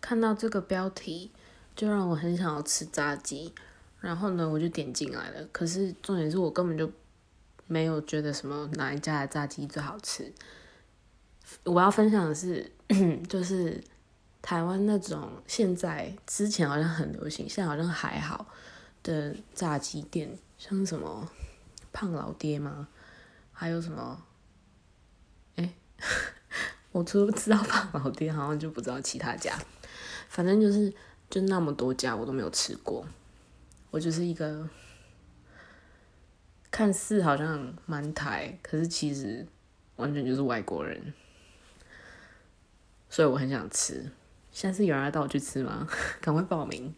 看到这个标题，就让我很想要吃炸鸡，然后呢，我就点进来了。可是重点是我根本就没有觉得什么哪一家的炸鸡最好吃。我要分享的是，就是台湾那种现在之前好像很流行，现在好像还好的炸鸡店，像什么胖老爹吗？还有什么？我除了知道胖老爹，好像就不知道其他家。反正就是就那么多家，我都没有吃过。我就是一个看似好像蛮台，可是其实完全就是外国人。所以我很想吃，下次有人要带我去吃吗？赶快报名。